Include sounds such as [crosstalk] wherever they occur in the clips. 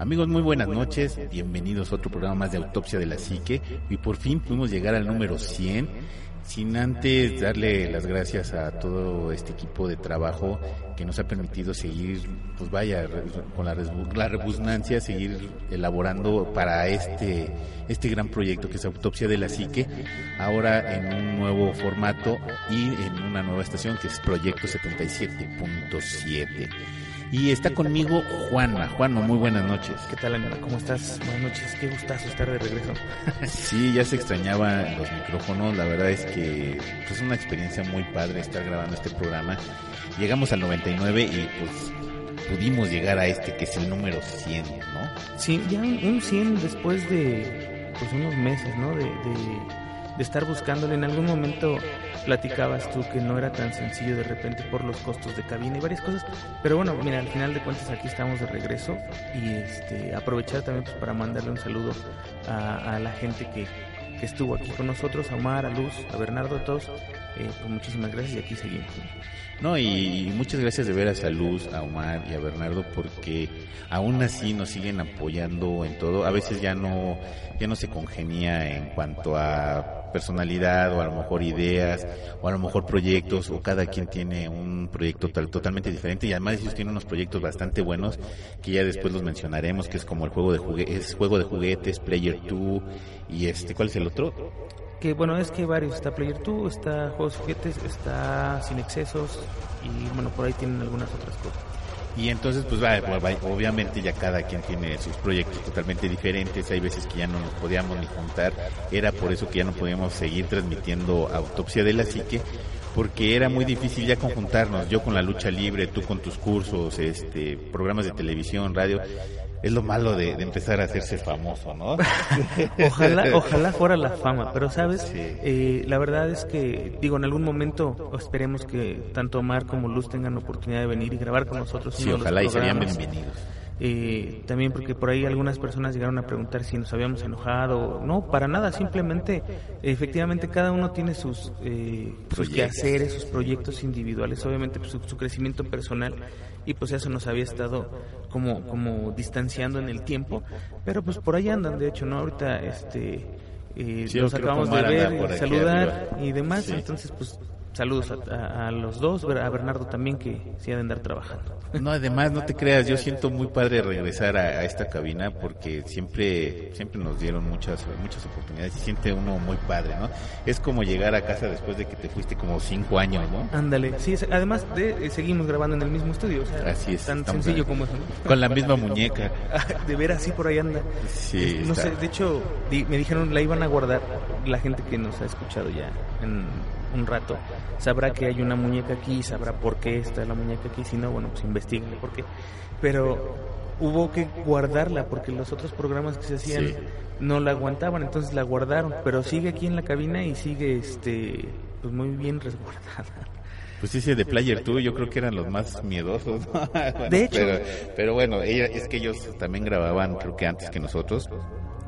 Amigos, muy buenas noches. Bienvenidos a otro programa más de Autopsia de la Psique. Y por fin pudimos llegar al número 100. Sin antes darle las gracias a todo este equipo de trabajo que nos ha permitido seguir, pues vaya, con la, la rebusnancia, seguir elaborando para este, este gran proyecto que es Autopsia de la Psique, ahora en un nuevo formato y en una nueva estación que es Proyecto 77.7. Y está conmigo Juanma. Juanma, muy buenas noches. ¿Qué tal, Ana? ¿Cómo estás? Buenas noches. Qué gustazo estar de regreso. [laughs] sí, ya se extrañaban los micrófonos. La verdad es que es pues, una experiencia muy padre estar grabando este programa. Llegamos al 99 y pues pudimos llegar a este que es el número 100, ¿no? Sí, ya un 100 después de pues unos meses, ¿no? de, de estar buscándole. En algún momento platicabas tú que no era tan sencillo de repente por los costos de cabina y varias cosas. Pero bueno, mira, al final de cuentas aquí estamos de regreso y este aprovechar también pues, para mandarle un saludo a, la gente que, que estuvo aquí con nosotros, a Omar, a Luz, a Bernardo, a todos. Eh, pues muchísimas gracias y aquí seguimos. No, y muchas gracias de veras a Luz, a Omar y a Bernardo porque aún así nos siguen apoyando en todo. A veces ya no, ya no se congenia en cuanto a personalidad o a lo mejor ideas o a lo mejor proyectos o cada quien tiene un proyecto tal, totalmente diferente y además ellos tienen unos proyectos bastante buenos que ya después los mencionaremos que es como el juego de juguetes, es juego de juguetes, Player 2 y este, ¿cuál es el otro? Que bueno, es que varios, está Player 2, está Juegos Juguetes, está Sin Excesos y bueno, por ahí tienen algunas otras cosas. Y entonces, pues va, obviamente ya cada quien tiene sus proyectos totalmente diferentes, hay veces que ya no nos podíamos ni juntar, era por eso que ya no podíamos seguir transmitiendo Autopsia de la Psique, porque era muy difícil ya conjuntarnos, yo con la lucha libre, tú con tus cursos, este, programas de televisión, radio, es lo malo de, empezar a hacerse famoso, ¿no? [laughs] ojalá, ojalá fuera la fama, pero sabes, eh, la verdad es que, digo, en algún momento esperemos que tanto Omar como Luz tengan oportunidad de venir y grabar con nosotros. Sí, ojalá y serían bienvenidos. Eh, también porque por ahí algunas personas llegaron a preguntar si nos habíamos enojado. No, para nada, simplemente, efectivamente, cada uno tiene sus, eh, sus quehaceres, sus proyectos individuales, obviamente pues, su, crecimiento personal, y pues eso nos había estado como, como distanciando en el tiempo, pero pues por ahí andan, de hecho, ¿no? Ahorita, este. Eh, los acabamos de ver, saludar y demás, entonces pues Saludos a, los dos, a Bernardo también que se ha de andar trabajando. No, además no te creas, yo siento muy padre regresar a, esta cabina porque siempre siempre nos dieron muchas muchas oportunidades y siente uno muy padre, ¿no? Es como llegar a casa después de que te fuiste como cinco años, ¿no? Ándale, sí, además de eh, seguimos grabando en el mismo estudio, o sea, así es, tan sencillo como eso. Con la misma muñeca. [laughs] de ver así por ahí anda. Sí. No sé, de hecho me dijeron la iban a guardar la gente que nos ha escuchado ya en un rato, sabrá que hay una muñeca aquí, sabrá por qué está la muñeca aquí, si no, bueno, pues investigue por qué. Pero hubo que guardarla porque los otros programas que se hacían no la aguantaban, entonces la guardaron, pero sigue aquí en la cabina y sigue este pues muy bien resguardada. Pues ese de Player 2 yo creo que eran los más miedosos. [laughs] de hecho. Pero, pero bueno, ella, es que ellos también grababan creo que antes que nosotros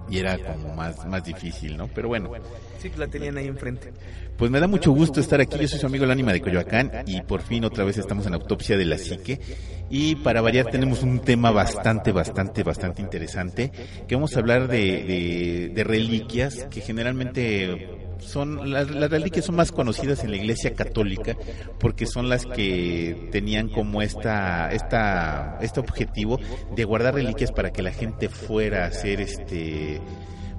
y era como más, más difícil, ¿no? Pero bueno. Sí, la tenían ahí enfrente. Pues me da mucho gusto estar aquí. Yo soy su amigo el ánima de Coyoacán y por fin otra vez estamos en autopsia de la psique. Y para variar tenemos un tema bastante, bastante, bastante interesante que vamos a hablar de, de, reliquias que generalmente son las, reliquias son más conocidas en la Iglesia Católica porque son las que tenían como esta esta este objetivo de guardar reliquias para que la gente fuera a hacer este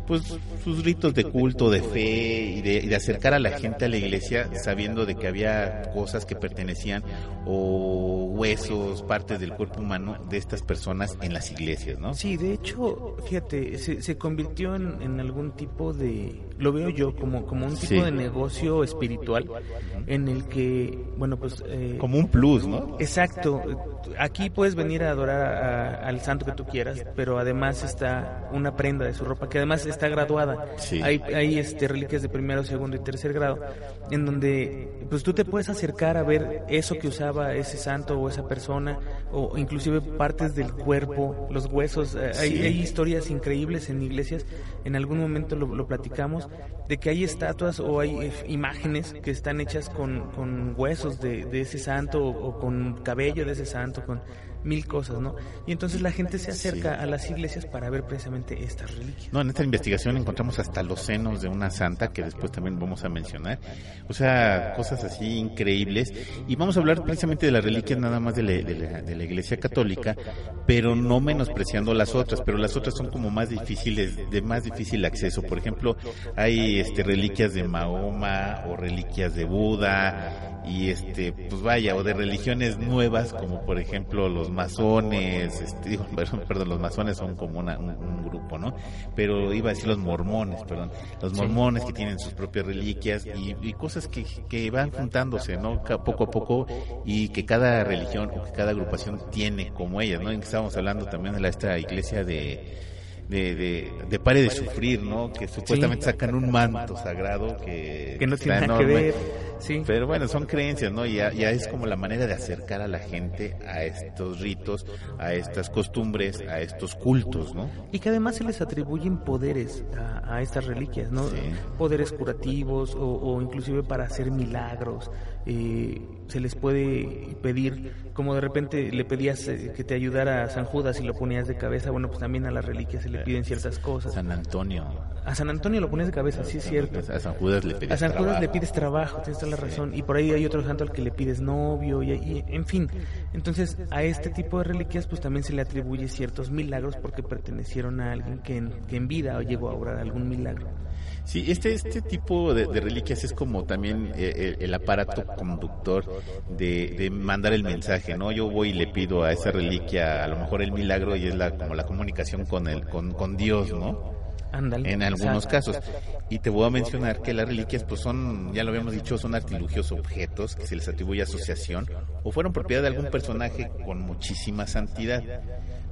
pues sus ritos de culto, de fe y de, acercar a la gente a la iglesia sabiendo de que había cosas que pertenecían o huesos, partes del cuerpo humano de estas personas en las iglesias, ¿no? Sí, de hecho, fíjate, se, se convirtió en algún tipo de lo veo yo como, como un tipo de negocio espiritual en el que, bueno, pues... Eh, como un plus, ¿no? Exacto. Aquí puedes venir a adorar al santo que tú quieras, pero además está una prenda de su ropa que además está graduada. Hay, hay este, reliquias de primero, segundo y tercer grado en donde pues tú te puedes acercar a ver eso que usaba ese santo o esa persona o inclusive partes del cuerpo, los huesos. Eh, hay, hay, historias increíbles en iglesias, en algún momento lo, lo platicamos, de que hay estatuas o hay eh, imágenes que están hechas con, con huesos de, de ese santo o, con cabello de ese santo, con mil cosas, ¿no? Y entonces la gente se acerca a las iglesias para ver precisamente estas reliquias. No, en esta investigación encontramos hasta los senos de una santa que después también vamos a mencionar. O sea, cosas así increíbles. Y vamos a hablar precisamente de las reliquias nada más de la, de la, iglesia católica, pero no menospreciando las otras, pero las otras son como más difíciles, de más difícil acceso. Por ejemplo, hay este reliquias de Mahoma o reliquias de Buda y este pues vaya o de religiones nuevas como por ejemplo los masones este, digo [laughs] perdón, los masones son como un, grupo no pero iba a decir los mormones perdón. Los mormones que tienen sus propias reliquias y, cosas que, que, van juntándose no poco a poco y que cada religión o que cada agrupación tiene como ellas no estábamos hablando también de la, esta iglesia de de, de, pare de sufrir, ¿no? Que supuestamente sacan un manto sagrado que, que no tiene nada que ver. Sí. Pero bueno, son creencias, ¿no? Ya, ya es como la manera de acercar a la gente a estos ritos, a estas costumbres, a estos cultos, ¿no? Y que además se les atribuyen poderes a, estas reliquias, ¿no? Poderes curativos o, o inclusive para hacer milagros. Eh, se les puede pedir, como de repente le pedías eh, que te ayudara a San Judas y lo ponías de cabeza, bueno, pues también a las reliquias se le piden ciertas cosas. San Antonio. A San Antonio lo pones de cabeza, sí es cierto. A San Judas le pides A San Judas le pides trabajo, tienes toda la razón. Y por ahí hay otro santo al que le pides novio, y, en fin. Entonces, a este tipo de reliquias, pues también se le atribuye ciertos milagros porque pertenecieron a alguien que en, que en vida llegó a obrar algún milagro. Sí, este, este tipo de, reliquias es como también eh, el, aparato conductor de, mandar el mensaje, ¿no? Yo voy y le pido a esa reliquia a lo mejor el milagro y es la, como la comunicación con, el, con, con Dios, ¿no? en algunos casos. Y te voy a mencionar que las reliquias, pues son, ya lo habíamos dicho, son artilugios objetos que se les atribuye asociación o fueron propiedad de algún personaje con muchísima santidad.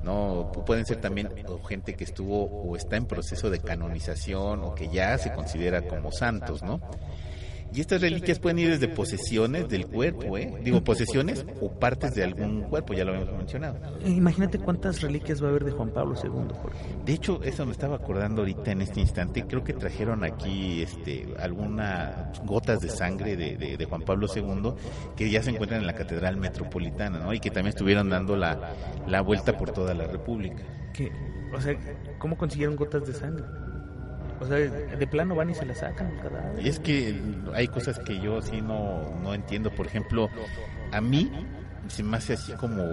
No, pueden ser también gente que estuvo o está en proceso de canonización o que ya se considera como santos, ¿no? Y estas reliquias pueden ir desde posesiones del cuerpo, ¿eh? Digo, posesiones o partes de algún cuerpo, ya lo habíamos mencionado. Imagínate cuántas reliquias va a haber de Juan Pablo II. De hecho, eso me estaba acordando ahorita en este instante. Creo que trajeron aquí este, algunas gotas de sangre de, de, Juan Pablo II que ya se encuentran en la Catedral Metropolitana, ¿no? Y que también estuvieron dando la, la vuelta por toda la República. ¿Qué? O sea, ¿cómo consiguieron gotas de sangre? O sea, de plano van y se la sacan Y es que hay cosas que yo sí no, no entiendo. Por ejemplo, a mí se me hace así como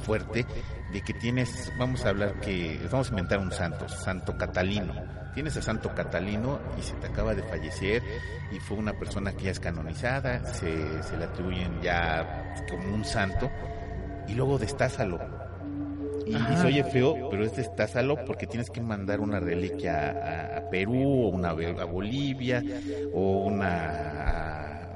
fuerte de que tienes, vamos a hablar que, vamos a inventar un santo, Santo Catalino. Tienes a Santo Catalino y se te acaba de fallecer y fue una persona que ya es canonizada, se, se le atribuyen ya como un santo y luego destázalo y, se oye feo, pero es destázalo porque tienes que mandar una reliquia a, Perú, o una a Bolivia, o una...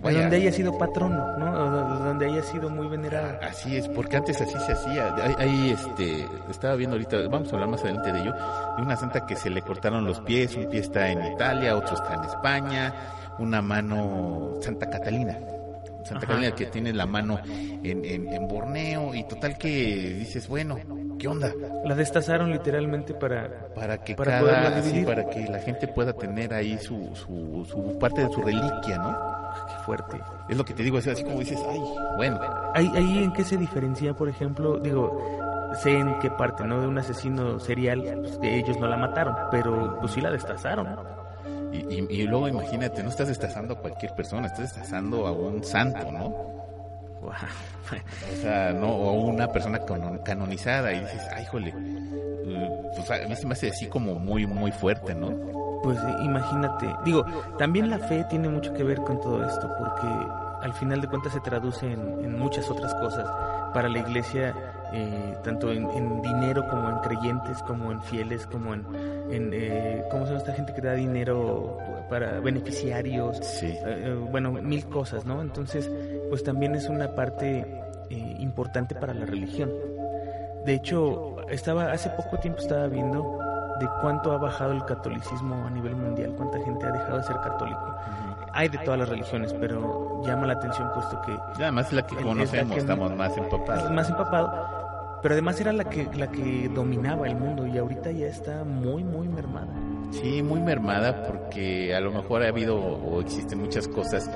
donde haya sido patrón, ¿no? donde haya sido muy venerado. Así es, porque antes así se hacía. Ahí, este, estaba viendo ahorita, vamos a hablar más adelante de ello, de una santa que se le cortaron los pies, un pie está en Italia, otro está en España, una mano, Santa Catalina Santa Catalina que tiene la mano en, en, Borneo y total que dices, bueno, ¿qué onda? La destazaron literalmente para para que para cada, para que la gente pueda tener ahí su, su, su parte de su reliquia, ¿no? Qué fuerte. Es lo que te digo, es así como dices, ay, bueno. ¿Ahí, ahí en qué se diferencia, por ejemplo? Digo, sé en qué parte, ¿no? De un asesino serial, pues, que ellos no la mataron, pero pues sí la destazaron. Y, luego imagínate, no estás destazando a cualquier persona, estás destazando a un santo, ¿no? o sea, no, o una persona canonizada y dices, ay, jole, pues a mí se me hace así como muy, muy fuerte, ¿no? Pues imagínate, digo, también la fe tiene mucho que ver con todo esto, porque al final de cuentas se traduce en, muchas otras cosas. Para la iglesia eh, tanto en, dinero como en creyentes, como en fieles, como en, en eh, ¿cómo se llama esta gente que da dinero para beneficiarios? Sí. Eh, bueno, mil cosas, ¿no? Entonces, pues también es una parte importante para la religión. De hecho, estaba hace poco tiempo estaba viendo de cuánto ha bajado el catolicismo a nivel mundial, cuánta gente ha dejado de ser católico. Hay de todas las religiones, pero llama la atención puesto que... además la que conocemos, estamos más empapados. Más empapado, pero además era la que, la que dominaba el mundo y ahorita ya está muy, muy mermada. Sí, muy mermada porque a lo mejor ha habido o existen muchas cosas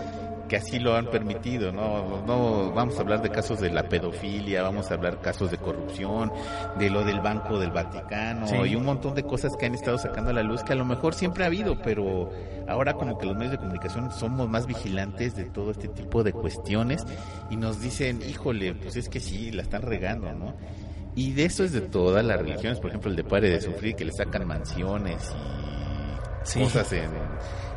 que así lo han permitido, ¿no? No vamos a hablar de casos de la pedofilia, vamos a hablar casos de corrupción, de lo del Banco del Vaticano y un montón de cosas que han estado sacando a la luz que a lo mejor siempre ha habido, pero ahora como que los medios de comunicación somos más vigilantes de todo este tipo de cuestiones y nos dicen, híjole, pues es que sí, la están regando, ¿no? Y de eso es de todas las religiones, por ejemplo el de Pare de Sufrir, que le sacan mansiones y cosas en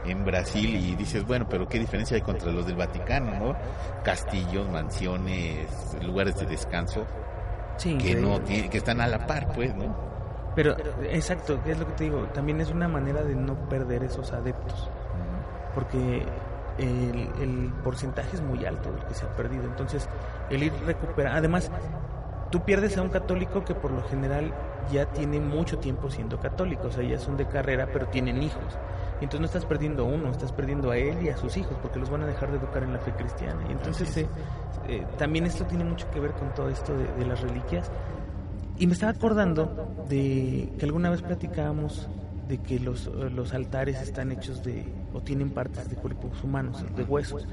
en Brasil y dices, bueno, pero qué diferencia hay contra los del Vaticano, ¿no? Castillos, mansiones, lugares de descanso que no que están a la par, pues, ¿no? Pero exacto, es lo que te digo, también es una manera de no perder esos adeptos. Porque el, el porcentaje es muy alto del que se ha perdido. Entonces, el ir recuperando, además, tú pierdes a un católico que por lo general ya tiene mucho tiempo siendo católico, o sea, ya son de carrera, pero tienen hijos. Entonces no estás perdiendo a uno, estás perdiendo a él y a sus hijos, porque los van a dejar de educar en la fe cristiana. Y entonces eh, eh, también esto tiene mucho que ver con todo esto de, las reliquias. Y me estaba acordando de que alguna vez platicábamos de que los, los altares están hechos de, o tienen partes de cuerpos humanos, de huesos,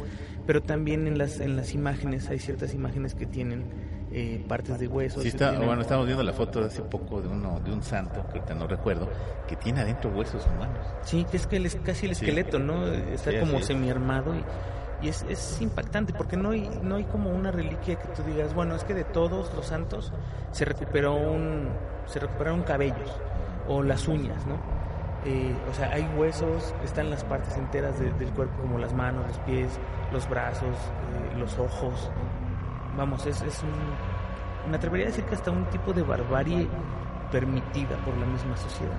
pero también en las, en las imágenes hay ciertas imágenes que tienen eh, partes de huesos. Sí, está, bueno, estamos viendo la foto de hace poco de uno de un santo, que ahorita no recuerdo, que tiene adentro huesos humanos. Sí, que es que es casi el esqueleto, ¿no? Está como semi-armado y, y es, es, impactante porque no hay, no hay como una reliquia que tú digas, bueno, es que de todos los santos se recuperó un, se recuperaron cabellos o las uñas, ¿no? Eh, o sea, hay huesos, están las partes enteras del cuerpo como las manos, los pies, los brazos, eh, los ojos, vamos, es, es un, me atrevería a decir que hasta un tipo de barbarie permitida por la misma sociedad.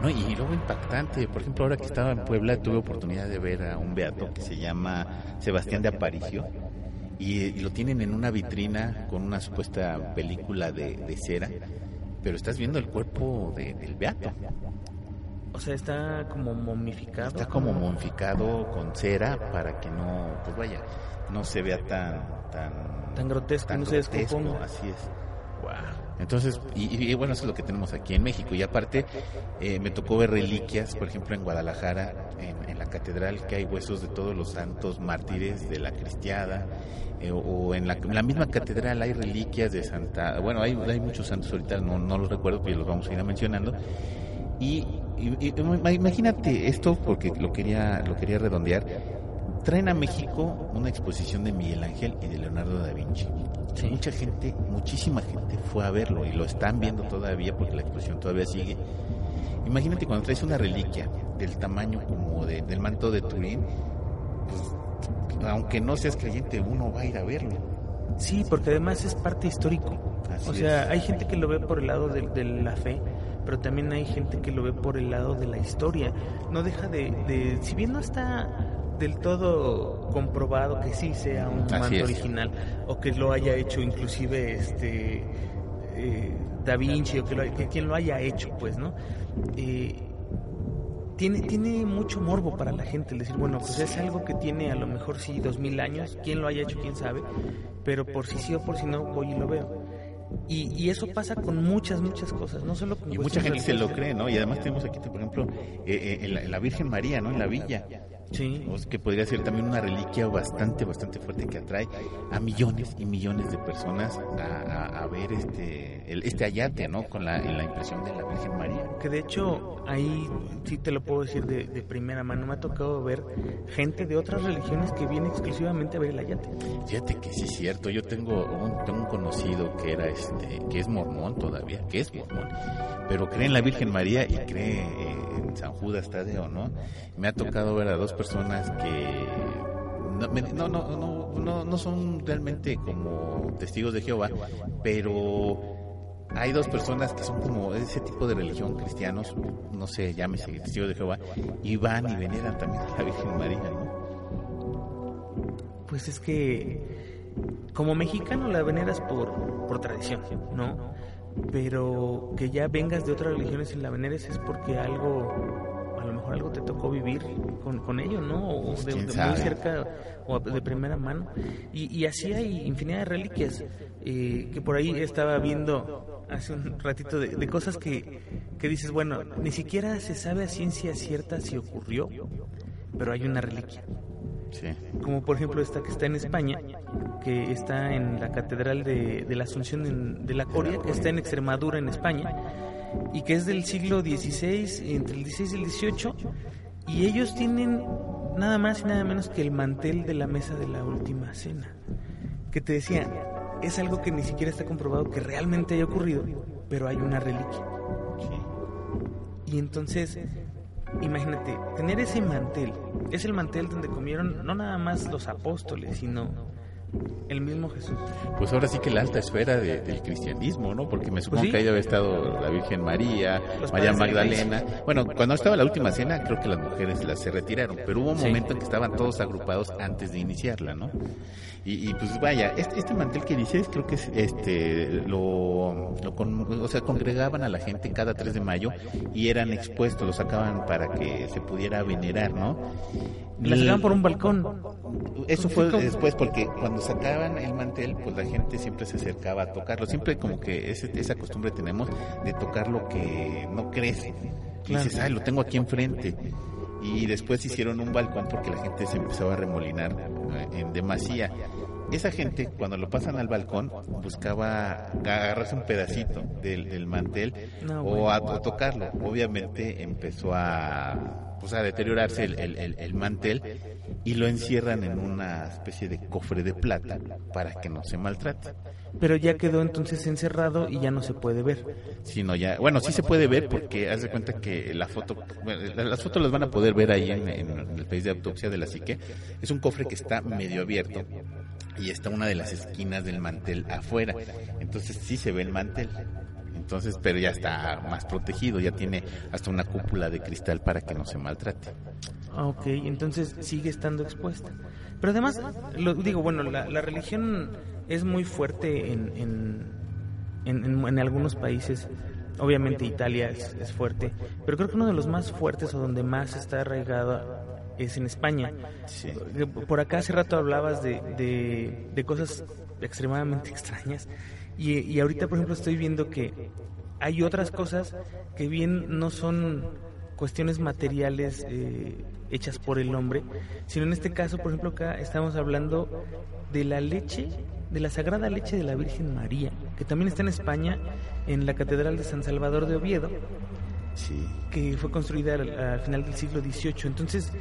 No, y luego impactante, por ejemplo, ahora que estaba en Puebla tuve oportunidad de ver a un beato que se llama Sebastián de Aparicio y, lo tienen en una vitrina con una supuesta película de, cera, pero estás viendo el cuerpo del beato. O sea, está como momificado. Está como momificado con cera para que no, pues vaya, no se vea tan tan tan grotesco, no se descomponga. Así es. Entonces, y, bueno, eso es lo que tenemos aquí en México. Y aparte, eh, me tocó ver reliquias, por ejemplo, en Guadalajara, en, la catedral, que hay huesos de todos los santos mártires de la cristiada. Eh, o en la, misma catedral hay reliquias de Santa. Bueno, hay, hay muchos santos ahorita, no, no los recuerdo, pero los vamos a ir mencionando. Y, imagínate esto, porque lo quería, lo quería redondear traen a México una exposición de Miguel Ángel y de Leonardo da Vinci. Mucha gente, muchísima gente fue a verlo y lo están viendo todavía porque la exposición todavía sigue. Imagínate cuando traes una reliquia del tamaño como del manto de Turín, pues, aunque no seas creyente, uno va a ir a verlo. Sí, porque además es parte histórico. o sea, hay gente que lo ve por el lado de, la fe, pero también hay gente que lo ve por el lado de la historia. No deja de, de si bien no está del todo comprobado que sí sea un manto original o que lo haya hecho inclusive este eh, Da Vinci o que, quien lo haya hecho pues no eh, tiene tiene mucho morbo para la gente decir bueno pues es algo que tiene a lo mejor sí dos mil años quién lo haya hecho quién sabe pero por si sí o por si no voy y lo veo y, eso pasa con muchas, muchas cosas, no solo con Y mucha gente se lo cree, ¿no? Y además tenemos aquí, por ejemplo, eh, en, la, Virgen María, ¿no? En la villa. Sí. que podría ser también una reliquia bastante, bastante fuerte que atrae a millones y millones de personas a, ver este, este ayate, ¿no? Con la, en la impresión de la Virgen María. Que de hecho, ahí sí te lo puedo decir de, primera mano, me ha tocado ver gente de otras religiones que viene exclusivamente a ver el ayate. Fíjate que sí es cierto, yo tengo un, tengo un conocido que era este, que es mormón todavía, que es mormón, pero cree en la Virgen María y cree en San Judas Tadeo, ¿no? Me ha tocado ver a dos personas que no, me- no, no, no, no, no son realmente como testigos de Jehová, pero hay dos personas que son como ese tipo de religión cristianos, no sé, llámese testigos de Jehová, y van y veneran también a la Virgen María, ¿no? Pues es que como mexicano la veneras por, por tradición, ¿no? Pero que ya vengas de otras religiones y la veneres es porque algo, a lo mejor algo te tocó vivir con, con ello, ¿no? O de, muy cerca o de primera mano. Y, y así hay infinidad de reliquias eh, que por ahí estaba viendo hace un ratito de, de cosas que, que dices, bueno, ni siquiera se sabe a ciencia cierta si ocurrió, pero hay una reliquia Sí. como por ejemplo esta que está en España, que está en la Catedral de, de la Asunción en- de la Coria, que está en Extremadura, en España, y que es del siglo XVI, entre el XVI y el XVIII, y ellos tienen nada más y nada menos que el mantel de la mesa de la última cena, que te decía, es algo que ni siquiera está comprobado que realmente haya ocurrido, pero hay una reliquia. Y entonces, imagínate, tener ese mantel, es el mantel donde comieron no nada más los apóstoles, sino el mismo Jesús. Pues ahora sí que la alta esfera de- del cristianismo, ¿no? Porque me supongo Pues sí. que ahí debe estado la Virgen María, Los María Magdalena. Bueno, cuando estaba la última cena, creo que las mujeres las se retiraron, pero hubo un Sí. momento en que estaban todos agrupados antes de iniciarla, ¿no? Y, y, pues vaya, este, este mantel que dices, creo que es, este lo, lo con- o sea, congregaban a la gente cada 3 de mayo y eran expuestos, los sacaban para que se pudiera venerar, ¿no? La sacaban por un balcón. Eso fue después porque cuando sacaban el mantel, pues la gente siempre se acercaba a tocarlo. Siempre como que ese- esa costumbre tenemos de tocar lo que no crece. Y dices, ay, lo tengo aquí enfrente. Y después hicieron un balcón porque la gente se empezaba a remolinar eh, en demasía. Esa gente, cuando lo pasan al balcón, buscaba agarrarse un pedacito del, del mantel No, o, a, o tocarlo. Obviamente empezó a, pues, a deteriorarse el, el- el- el mantel y lo encierran en una especie de cofre de plata para que no se maltrate. Pero ya quedó entonces encerrado y ya no se puede ver. Sino ya, bueno, sí se puede ver porque haz de cuenta que la foto, bueno, la- las fotos las van a poder ver ahí en, en el país de autopsia de la psique. Es un cofre que está medio abierto y está una de las esquinas del mantel afuera. Entonces sí se ve el mantel. Entonces, pero ya está más protegido, ya tiene hasta una cúpula de cristal para que no se maltrate. Ah, Ok, entonces sigue estando expuesta. Pero además, lo digo, bueno, la, la religión es muy fuerte en, en, en, en- en algunos países. Obviamente Italia es, es fuerte, pero creo que uno de los más fuertes o donde más está arraigada es en España. Sí. Por acá hace rato hablabas de, de, de cosas extremadamente [laughs] extrañas y, y ahorita, por ejemplo, estoy viendo que hay otras cosas que bien no son cuestiones materiales eh, hechas por el hombre, sino en este caso, por ejemplo, acá estamos hablando de la leche, de la sagrada leche de la Virgen María, que también está en España, en la Catedral de San Salvador de Oviedo, Sí. que fue construida al, al final del siglo XVIII. Entonces,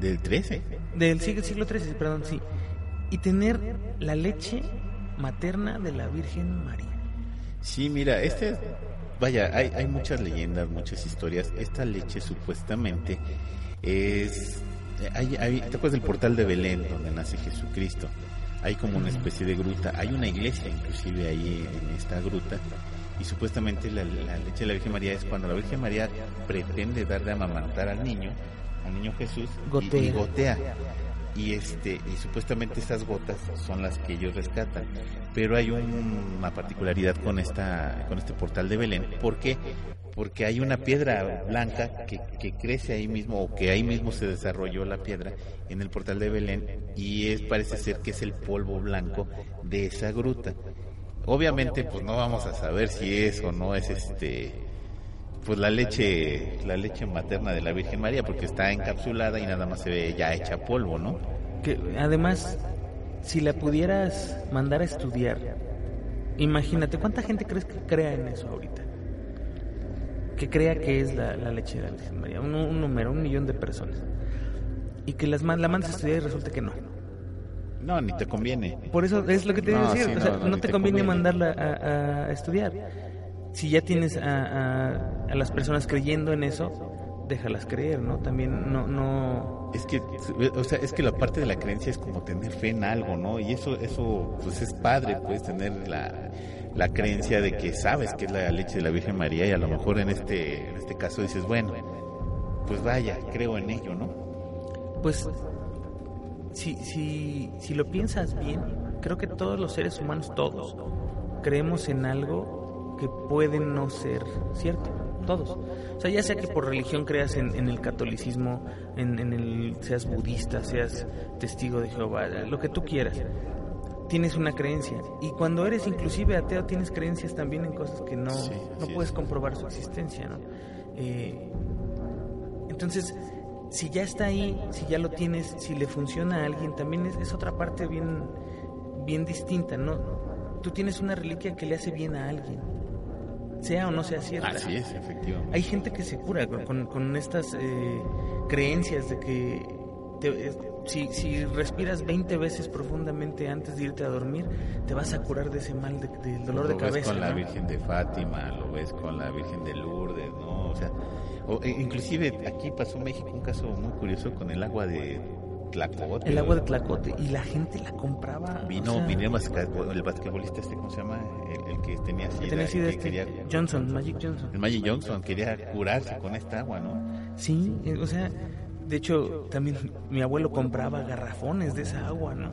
Del 13. del siglo, siglo XIII, perdón, sí. Y tener la leche materna de la Virgen María. Sí, mira, este, vaya, hay, hay muchas leyendas, muchas historias. Esta leche supuestamente es, hay, hay- ¿te acuerdas del portal de Belén donde nace Jesucristo? Hay como una especie de gruta, hay una iglesia inclusive ahí en esta gruta y supuestamente la, la leche de la Virgen María es cuando la Virgen María pretende dar de amamantar al niño, al niño Jesús y- Gotea. y gotea y este y supuestamente estas gotas son las que ellos rescatan pero hay un- una particularidad con esta con este portal de Belén ¿por qué? porque hay una piedra blanca que, que crece ahí mismo o que ahí mismo se desarrolló la piedra en el portal de Belén y es parece ser que es el polvo blanco de esa gruta obviamente pues no vamos a saber si es o no es este pues la leche la leche materna de la Virgen María porque está encapsulada y nada más se ve ya hecha polvo no Que además, si la pudieras mandar a estudiar, imagínate, ¿cuánta gente crees que crea en eso ahorita? Que crea que es la, la leche de la Virgen María. Un, un número, un millón de personas. Y que las, la mandas a estudiar y resulta que no. no ni te conviene Por eso es lo que te iba a No, decir. sí, o sea, no, no, no, te, te conviene, conviene. mandarla a, a estudiar. Si ya tienes a, a- a las personas creyendo en eso, déjalas creer, ¿no? También no, no... Es que, o sea, es que la parte de la creencia es como tener fe en algo, ¿no? Y eso, eso, pues es padre, puedes tener la, la creencia de que sabes que es la leche de la Virgen María y a lo mejor en este, en este caso dices, bueno, pues vaya, creo en ello, ¿no? Pues, si, si, si lo piensas bien, creo que todos los seres humanos, todos, creemos en algo que puede no ser cierto todos. O sea, ya sea que por religión creas en, el catolicismo, en, el seas budista, seas testigo de Jehová, lo que tú quieras, tienes una creencia. Y cuando eres inclusive ateo, tienes creencias también en cosas que no, no puedes comprobar su existencia, ¿no? Eh, entonces, si ya está ahí, si ya lo tienes, si le funciona a alguien, también es, es otra parte bien, bien distinta, ¿no? Tú tienes una reliquia que le hace bien a alguien sea o no sea cierta. Así es, efectivamente. Hay gente que se cura con, con estas eh, creencias de que si, si respiras 20 veces profundamente antes de irte a dormir, te vas a curar de ese mal, del dolor de cabeza. Lo ves con la Virgen de Fátima, lo ves con la Virgen de Lourdes, ¿no? O sea, o, e, inclusive aquí pasó en México un caso muy curioso con el agua de el agua de Tlacote. Y la gente la compraba. Vino, el basquetbolista este, ¿cómo se llama? El, que tenía sida. Este, Johnson, Magic Johnson. El Magic Johnson quería curarse con esta agua, ¿no? Sí, eh, o sea, de hecho, también mi abuelo compraba garrafones de esa agua, ¿no?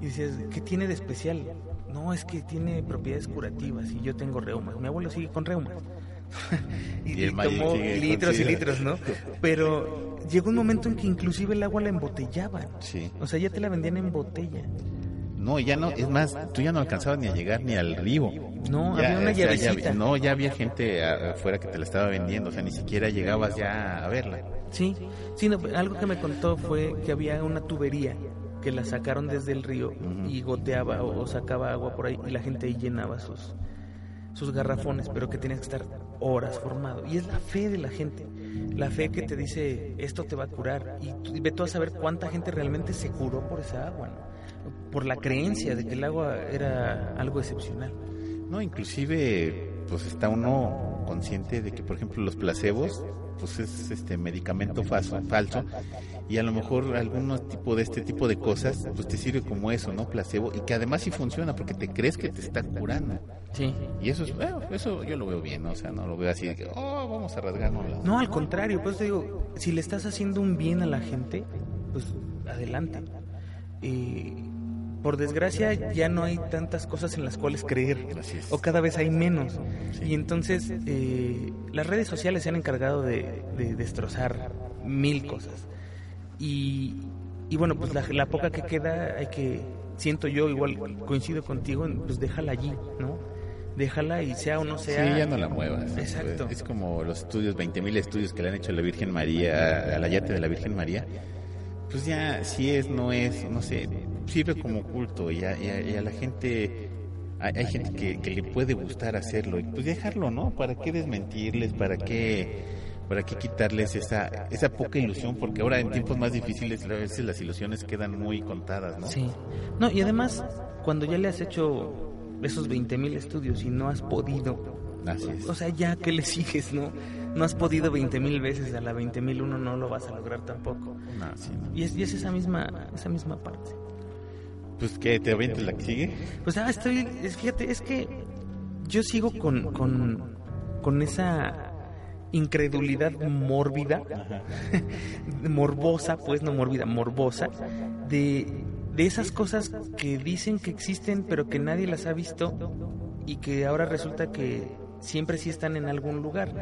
Y decías, ¿qué tiene de especial? No, es que tiene propiedades curativas y yo tengo reumas. Mi abuelo sigue con reumas. [laughs] y, tomó litros y litros, ¿no? Pero llegó un momento en que inclusive el agua la embotellaban. Sí. O sea, ya te la vendían en botella. No, ya no, es más, tú ya no alcanzabas ni a llegar ni al río. No, había una ya, No, ya había gente afuera que te la estaba vendiendo, o sea, ni siquiera llegabas ya a verla. Sí, sí, algo que me contó fue que había una tubería que la sacaron desde el río y goteaba o, sacaba agua por ahí y la gente ahí llenaba sus, sus garrafones, pero que tienes que estar horas formado. Y es la fe de la gente, la fe que te dice esto te va a curar. Y, ve tú a saber cuánta gente realmente se curó por esa agua, por la creencia de que el agua era algo excepcional. No, inclusive pues está uno consciente de que por ejemplo los placebos pues es este medicamento falso, falso y a lo mejor algún tipo de este tipo de cosas pues te sirve como eso, ¿no? Placebo y que además sí funciona porque te crees que te está curando. Sí. Y eso es, bueno, eso yo lo veo bien, o sea, no lo veo así de que, oh, vamos a rasgarnos No, al contrario, pues te digo, si le estás haciendo un bien a la gente, pues adelante. Y por desgracia ya no hay tantas cosas en las cuales creer o cada vez hay menos y entonces eh, las redes sociales se han encargado de, destrozar mil cosas y, y bueno pues la, poca que queda hay que siento yo igual coincido contigo pues déjala allí no déjala y sea o no sea. Sí, ya no la muevas. Exacto. Es como los estudios, 20.000 estudios que le han hecho a la Virgen María, a la yate de la Virgen María. Pues ya, si es, no es, no sé, sirve como culto y a, la gente hay, gente que, le puede gustar hacerlo y pues dejarlo, ¿no? ¿Para qué desmentirles? ¿Para qué, para qué quitarles esa, esa poca ilusión? Porque ahora en tiempos más difíciles a veces las ilusiones quedan muy contadas, ¿no? Sí. No, y además, cuando ya le has hecho esos 20.000 estudios y no has podido... O sea, ya que le sigues, ¿no? No has podido 20.000 veces, a la 20.000 uno no lo vas a lograr tampoco. Y, es, y es esa misma, esa misma parte. Pues que te avientes la que sigue. Pues ah, estoy, fíjate, es que yo sigo con, con, con esa incredulidad mórbida, [laughs] morbosa, pues no mórbida, morbosa, de, de esas cosas que dicen que existen pero que nadie las ha visto y que ahora resulta que siempre sí están en algún lugar.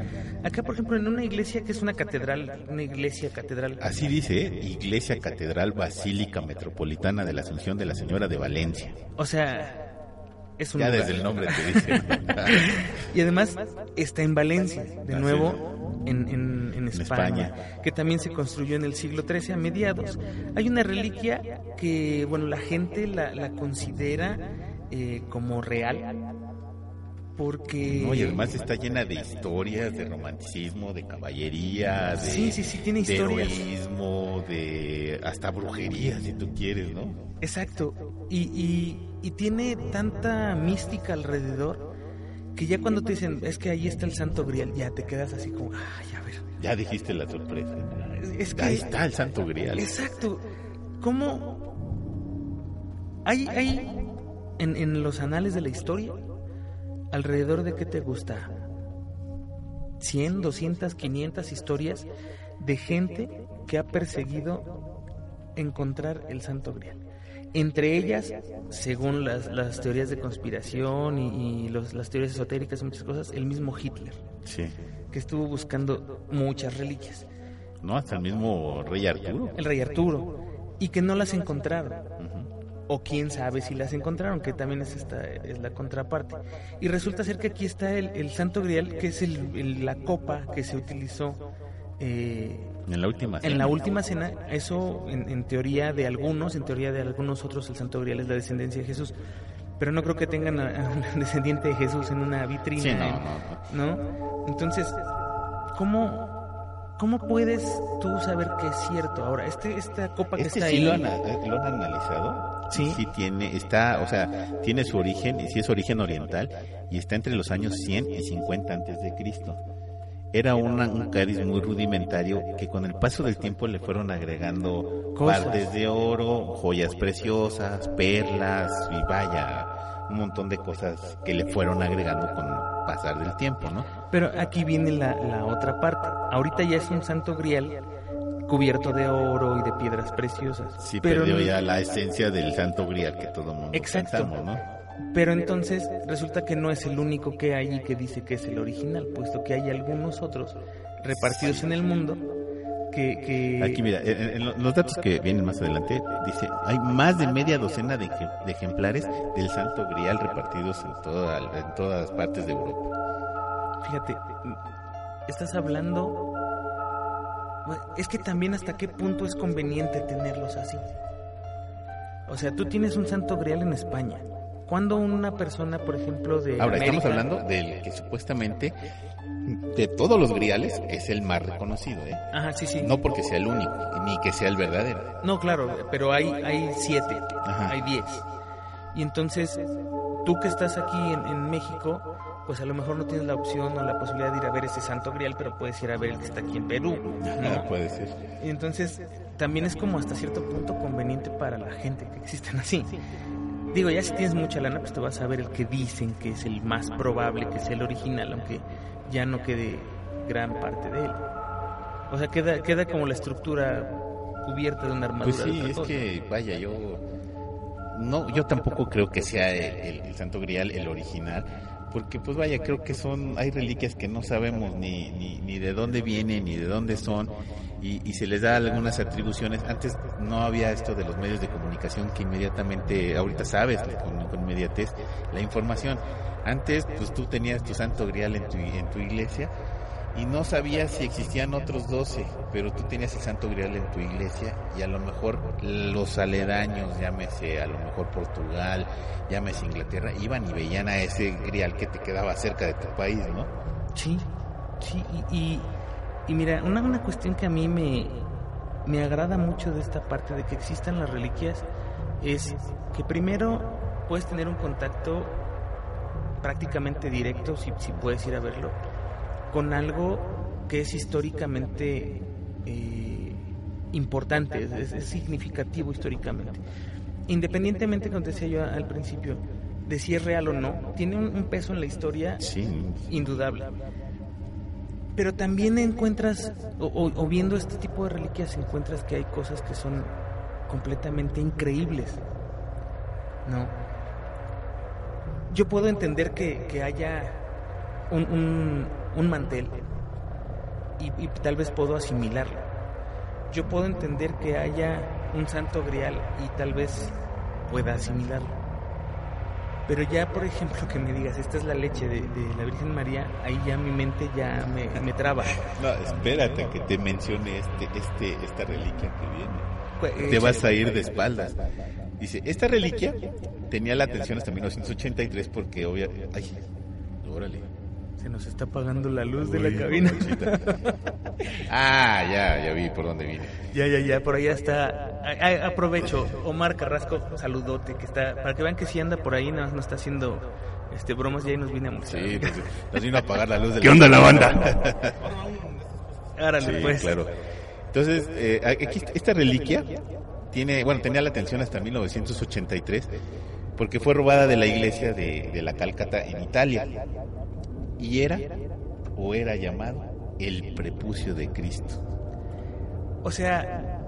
Acá, por ejemplo, en una iglesia que es una catedral, una iglesia catedral. Así dice, ¿eh? Iglesia Catedral Basílica Metropolitana de la Asunción de la Señora de Valencia. O sea, es un Ya desde el nombre te dice. [laughs] y además está en Valencia, de nuevo en, en, España, que también se construyó en el siglo XIII a mediados. Hay una reliquia que, bueno, la gente la, la considera eh, como real porque... No, y además está llena de historias, de romanticismo, de caballería, de, sí, sí, sí, tiene de heroísmo, de hasta brujería, si tú quieres, ¿no? Exacto, y, y, y tiene tanta mística alrededor que ya cuando te dicen, es que ahí está el Santo Grial, ya te quedas así como, ay, a ver. Ya dijiste la sorpresa. Es que, Ahí está el Santo Grial. Exacto. ¿Cómo? Hay, hay en, en los anales de la historia, alrededor de qué te gusta? 100, 200, 500 historias de gente que ha perseguido encontrar el Santo Grial. Entre ellas, según las, las teorías de conspiración y, y los- las teorías esotéricas y muchas cosas, el mismo Hitler, Sí. que estuvo buscando muchas reliquias. No, hasta el mismo rey Arturo. El rey Arturo, y que no las encontraron. Ujú. O quién sabe si las encontraron, que también es esta es la contraparte. Y resulta ser que aquí está el, el Santo Grial, que es el- el- la copa que se utilizó eh, En la última. en la cena. última cena. Eso, en, en teoría de algunos, en teoría de algunos otros, el Santo Grial es la descendencia de Jesús. Pero no creo que tengan a, a un [laughs] descendiente de Jesús en una vitrina. Sí, no, en- no, no. ¿no? Entonces, ¿cómo, ¿cómo puedes tú saber que es cierto? Ahora, este, esta copa que Este está sí ahí... lo han, lo han analizado. Sí. Sí tiene, está, o sea, tiene su origen, y sí es origen oriental, y está entre los años 100 y 50 antes de Cristo. Era una- un cáliz muy rudimentario que con el paso del tiempo le fueron agregando Cosas. partes de oro, joyas preciosas, perlas y vaya, un montón de cosas que le fueron agregando con pasar del tiempo, ¿no? Pero aquí viene la, la otra parte. Ahorita ya es un santo grial cubierto de oro y de piedras preciosas. Sí pero, perdió ya la esencia del santo grial que todo mundo Exacto. pensamos, ¿no? pero entonces resulta que no es el único que hay y que dice que es el original, puesto que hay algunos otros repartidos en el mundo que... que- Aquí mira, en, en lo- los datos que vienen más adelante, dice, hay más de media docena de, de ejemplares del Santo Grial repartidos en, toda, en todas partes de Europa. Fíjate, estás hablando... Es que también hasta qué punto es conveniente tenerlos así. O sea, tú tienes un santo grial en España. Cuando una persona, por ejemplo, de... Ahora, estamos hablando del que supuestamente de todos los griales es el más reconocido, ¿eh? Ajá, sí, sí. No porque sea el único, ni que sea el verdadero. No, claro, pero hay, hay siete, Ajá. hay diez. Y entonces, tú que estás aquí en, en México, pues a lo mejor no tienes la opción o la posibilidad de ir a ver ese santo grial, pero puedes ir a ver el que está aquí en Perú. ¿no? puede ser. Y entonces, también es como hasta cierto punto conveniente para la gente que existen así. Digo, ya si tienes mucha lana, pues te vas a ver el que dicen que es el más probable, que es el original, aunque ya no quede gran parte de él. O sea, queda, queda como la estructura cubierta de una armadura. Pues sí, es que, vaya, yo no, yo tampoco creo que sea el, el- el Santo Grial el original, porque pues vaya, creo que son, hay reliquias que no sabemos ni, ni, ni de dónde vienen, ni de dónde son, y, se les da algunas atribuciones. Antes no había esto de los medios de comunicación que inmediatamente, ahorita sabes con, con inmediatez la información. Antes, pues tú tenías tu Santo Grial en tu, en tu iglesia y no sabías si existían otros doce, pero tú tenías el Santo Grial en tu iglesia y a lo mejor los aledaños, llámese a lo mejor Portugal, llámese Inglaterra, iban y veían a ese Grial que te quedaba cerca de tu país, ¿no? Sí, sí, y, y, y mira, una, una cuestión que a mí me, me agrada mucho de esta parte de que existan las reliquias es que primero puedes tener un contacto prácticamente directo, si, si puedes ir a verlo, con algo que es históricamente eh, importante, es, significativo históricamente. Independientemente, como decía yo al principio, de si es real o no, tiene un- un peso en la historia Sí, indudable. Pero también encuentras, o, o- o viendo este tipo de reliquias, encuentras que hay cosas que son completamente increíbles. ¿No? Yo puedo entender que, que haya un, un- un mantel y, y tal vez puedo asimilarlo. Yo puedo entender que haya un santo grial y tal vez pueda asimilarlo. Pero ya, por ejemplo, que me digas, esta es la leche de, de la Virgen María, ahí ya mi mente ya me, me traba. no, espérate que te mencione este, este, esta reliquia que viene. Pues, Te eh, vas a ir de espaldas. Dice, esta reliquia tenía la atención hasta 1983 porque obvia... Ay, órale. Se nos está apagando la luz de la cabina. [laughs] ah, ya, ya vi por dónde vine. ya, ya, ya, por allá está. Ay, aprovecho, Omar Carrasco, saludote, que está, para que vean que si anda por ahí, nada más no está haciendo Este, bromas, ya ahí nos viene a mostrar. Sí, pues, nos vino a apagar la luz del... ¿Qué onda la banda? [laughs] Árale, Sí, pues. claro. Entonces, eh, aquí esta reliquia tiene, bueno, tenía la atención hasta 1983 porque fue robada de la iglesia de, de la Calcata en Italia y era o era llamado el prepucio de Cristo. O sea,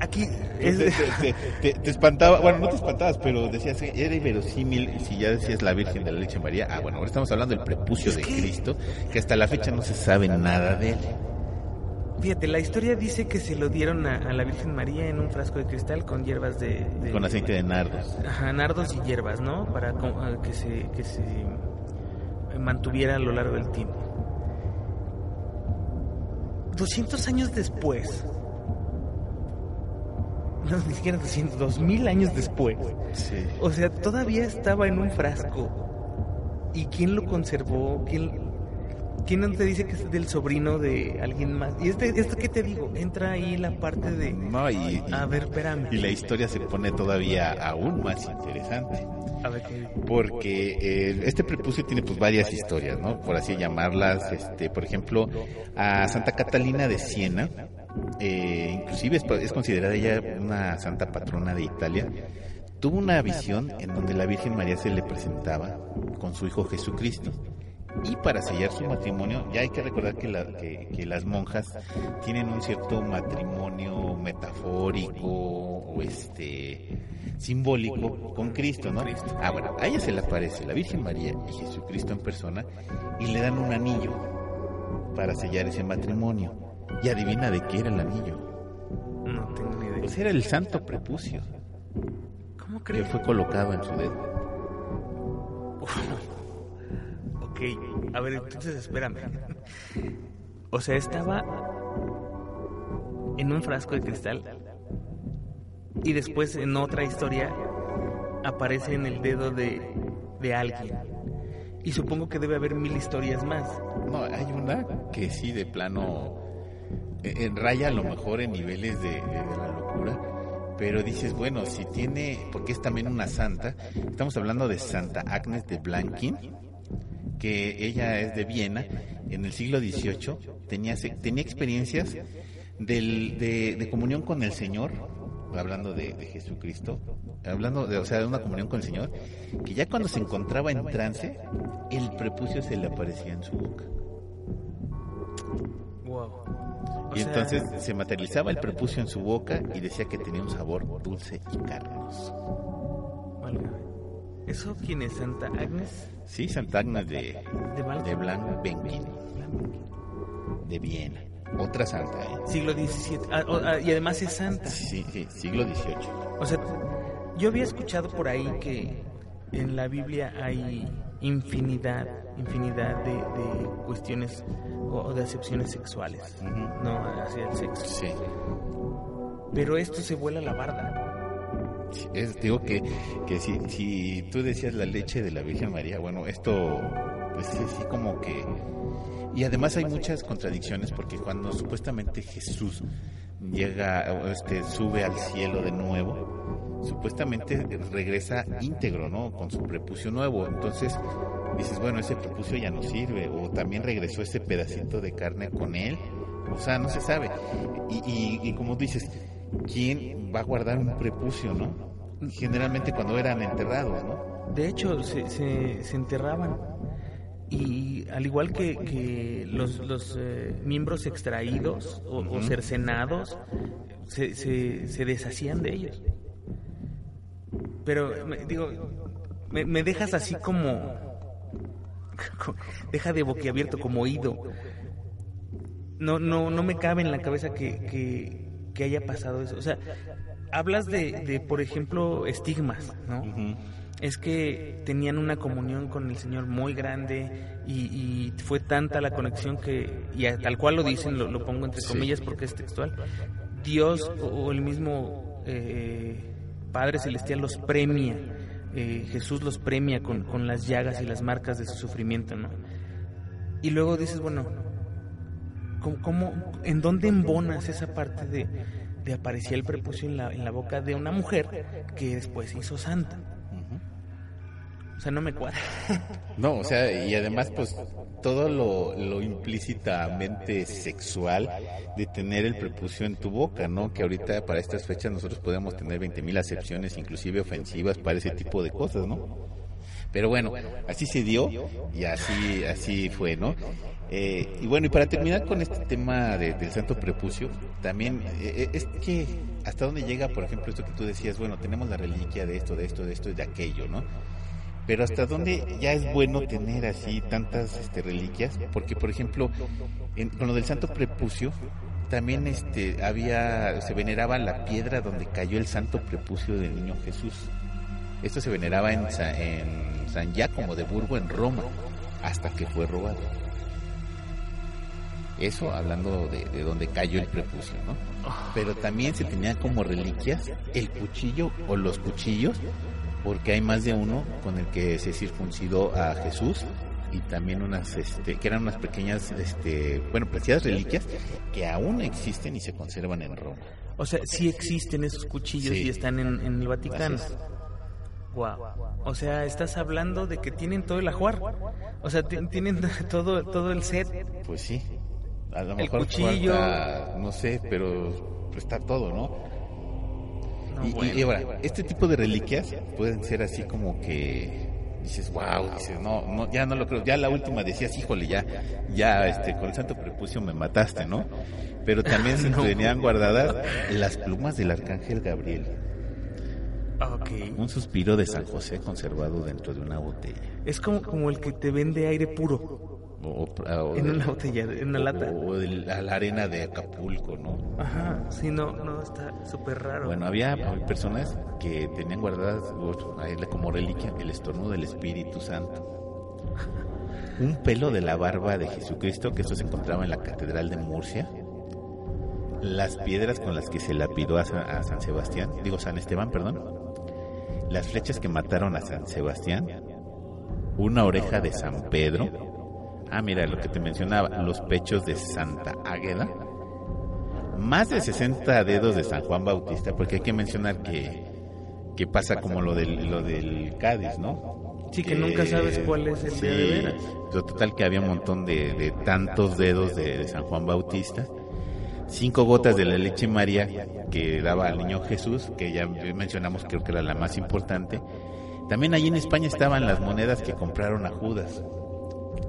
aquí Te, es... te- te- te espantaba, bueno, no te espantabas, pero decías, era inverosímil y si ya decías la Virgen de la Leche María. Ah, bueno, ahora estamos hablando del prepucio Es de que- Cristo, que hasta la fecha no se sabe nada de él. Fíjate, la historia dice que se lo dieron a, a la Virgen María en un frasco de cristal con hierbas de... de- Con aceite de nardos. Ajá, nardos y hierbas, ¿no? Para eh, que se, que se mantuviera a lo largo del tiempo. 200 años después, no, ni siquiera 200, 2000 años después, Sí. o sea, todavía estaba en un frasco. ¿Y quién lo conservó? ¿Quién, quién no te dice que es del sobrino de alguien más? ¿Y este, esto qué te digo? Entra ahí la parte de... No, y, A ver, espérame. y la historia se pone todavía aún más interesante. A ver qué... Porque eh, este prepucio tiene pues varias historias, ¿no? Por así llamarlas. Este, por ejemplo, a Santa Catalina de Siena, eh, inclusive es, es considerada ella una santa patrona de Italia. Tuvo una visión en donde la Virgen María se le presentaba con su hijo Jesucristo. Y para sellar su matrimonio, ya hay que recordar que, la- que- que las monjas tienen un cierto matrimonio metafórico o este simbólico con Cristo, ¿no? Ah, bueno, a ella se le aparece la Virgen María y Jesucristo en persona y le dan un anillo para sellar ese matrimonio. Y adivina de qué era el anillo. No tengo ni idea. Pues era el santo prepucio ¿Cómo que crees? fue colocado en su dedo. A ver, entonces espérame. O sea, estaba en un frasco de cristal y después en otra historia aparece en el dedo de, de alguien. Y supongo que debe haber mil historias más. No, hay una que sí, de plano, eh, en raya a lo mejor en niveles de la locura, pero dices, bueno, si tiene, porque es también una santa, estamos hablando de Santa Agnes de Blanquín, que ella es de Viena, en el siglo XVIII, tenía, tenía experiencias del- de, de comunión con el Señor, hablando de, de Jesucristo, hablando de, o sea, de una comunión con el Señor, que ya cuando se encontraba en trance, el prepucio se le aparecía en su boca. Wow. Y entonces se materializaba el prepucio en su boca y decía que tenía un sabor dulce y carnoso. ¿Eso quién es? ¿Santa Agnes? Sí, Santa Agnes de, ¿De de de Viena. Otra santa, ¿eh? Siglo XVII. Ah, ah, y además es santa. Sí, sí, siglo XVIII. O sea, yo había escuchado por ahí que en la Biblia hay infinidad, infinidad de, de cuestiones o, de acepciones sexuales. ¿no? Hacia el sexo. Sí. Pero esto se vuela la barda. Es- digo que, que si, si tú decías la leche de la Virgen María, bueno, esto pues es así como que... Y además hay muchas contradicciones porque cuando supuestamente Jesús llega, este, sube al cielo de nuevo, supuestamente regresa íntegro, ¿no? Con su prepucio nuevo. Entonces dices, bueno, ese prepucio ya no sirve, o también regresó ese pedacito de carne con él. O sea, no se sabe. Y, y, y como dices, ¿quién va a guardar un prepucio, no? Generalmente cuando eran enterrados, ¿no? De hecho, se, se, se enterraban. Y al igual que, que los, los eh, miembros extraídos o, o cercenados, se, se, se deshacían de ellos. Pero, me- digo, me, me dejas así como... [laughs] Deja de boquiabierto, como oído. No, no, no me cabe en la cabeza que, que, que haya pasado eso. O sea, hablas de, de, por ejemplo, estigmas, ¿no? Es que tenían una comunión con el Señor muy grande y, y fue tanta la conexión que, y a- tal cual lo dicen, lo, lo pongo entre Sí. comillas porque es textual, Dios o, o el mismo eh, Padre Celestial los premia, eh, Jesús los premia con, con las llagas y las marcas de su sufrimiento, ¿no? Y luego dices, bueno, ¿cómo, cómo- en dónde embonas esa parte de, de aparecer el prepucio en la, en la boca de una mujer que después se hizo santa? Ujú. sea, no me cuadra. No, o sea, y además, pues, todo lo, lo implícitamente sexual de tener el prepucio en tu boca, ¿no? Que ahorita para estas fechas nosotros podemos tener 20.000 acepciones, inclusive ofensivas para ese tipo de cosas, ¿no? Pero bueno, así se dio y así, así fue, ¿no? Eh, y bueno, y para terminar con este tema del santo prepucio, también eh, es que hasta dónde llega, por ejemplo, esto que tú decías, bueno, tenemos la reliquia de esto, de esto, de esto y de aquello, ¿no? Pero hasta dónde ya es bueno tener así tantas este, reliquias, porque por ejemplo, con lo del santo prepucio, también este había se veneraba la piedra donde cayó el santo prepucio del niño Jesús. Esto se veneraba en, en San Giacomo de Burgo, en Roma, hasta que fue robado. Eso hablando de, de donde cayó el prepucio, ¿no? Pero también se tenía como reliquias el cuchillo o los cuchillos, porque hay más de uno con el que se circuncidó a Jesús y también unas este, que eran unas pequeñas este bueno preciadas reliquias que aún existen y se conservan en Roma o sea sí existen esos cuchillos y están en, en el Vaticano Wow. O sea, estás hablando de que tienen todo el ajuar. O sea, tienen [laughs] todo todo el set. Pues sí. A lo mejor el cuchillo, no sé, pero está todo, ¿no? y, ahora, este tipo de reliquias pueden ser así como que dices, wow, dices, no, no, ya no lo creo. Ya la última decías, híjole, ya, ya, este, con el santo prepucio me mataste, ¿no? Pero también se [laughs] tenían guardadas las plumas del arcángel Gabriel. Un suspiro de San José conservado dentro de una botella. Es como, como el que te vende aire puro. O, en una botella, en una lata. O la arena de Acapulco, ¿no? Ajá, sí, no, no, está súper raro. Bueno, había personas que tenían guardadas como reliquia el estornudo del Espíritu Santo. Un pelo de la barba de Jesucristo, que esto se encontraba en la Catedral de Murcia. Las piedras con las que se lapidó a San Sebastián, digo San Esteban, perdón las flechas que mataron a San Sebastián, una oreja de San Pedro, ah mira lo que te mencionaba, los pechos de Santa Águeda, más de 60 dedos de San Juan Bautista, porque hay que mencionar que, que pasa como lo del, lo del Cádiz, ¿no? Sí, que, nunca sabes cuál es el de veras. Total que había un montón de, de tantos dedos de San Juan Bautista cinco gotas de la leche María que daba al niño Jesús, que ya mencionamos creo que era la más importante. También allí en España estaban las monedas que compraron a Judas.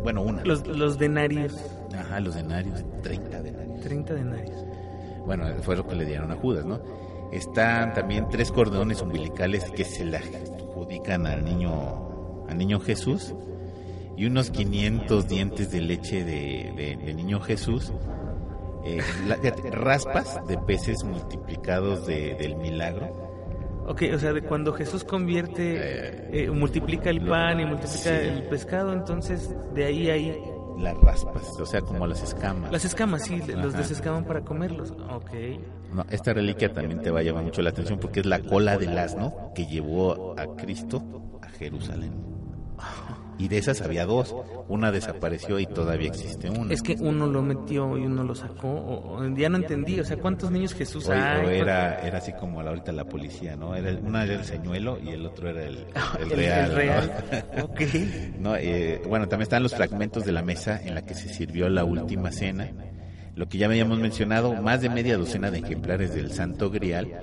Bueno, una. Los, los denarios. Ajá, los denarios, 30 denarios. 30 denarios. Bueno, fue lo que le dieron a Judas, ¿no? Están también tres cordones umbilicales que se le adjudican al niño, al niño Jesús y unos 500 dientes de leche de, de niño Jesús eh, raspas de peces multiplicados del milagro. Ok, o sea, de cuando Jesús convierte, eh, eh, multiplica el pan y multiplica el pescado, entonces de ahí hay... Las raspas, o sea, como las escamas. Las escamas, sí, los desescaman para comerlos. Ok. No, esta reliquia también te va a llamar mucho la atención porque es la cola del asno que llevó a Cristo a Jerusalén. Y de esas había dos. Una desapareció y todavía existe una. Es que uno lo metió y uno lo sacó. O, ya no entendí. O sea, ¿cuántos niños Jesús hay? era, era así como ahorita la policía, ¿no? Era, una era el señuelo y el otro era el, [laughs] el, real. El real. [laughs] ok. ¿No? Eh, bueno, también están los fragmentos de la mesa en la que se sirvió la última cena. Lo que ya habíamos mencionado, más de media docena de ejemplares del Santo Grial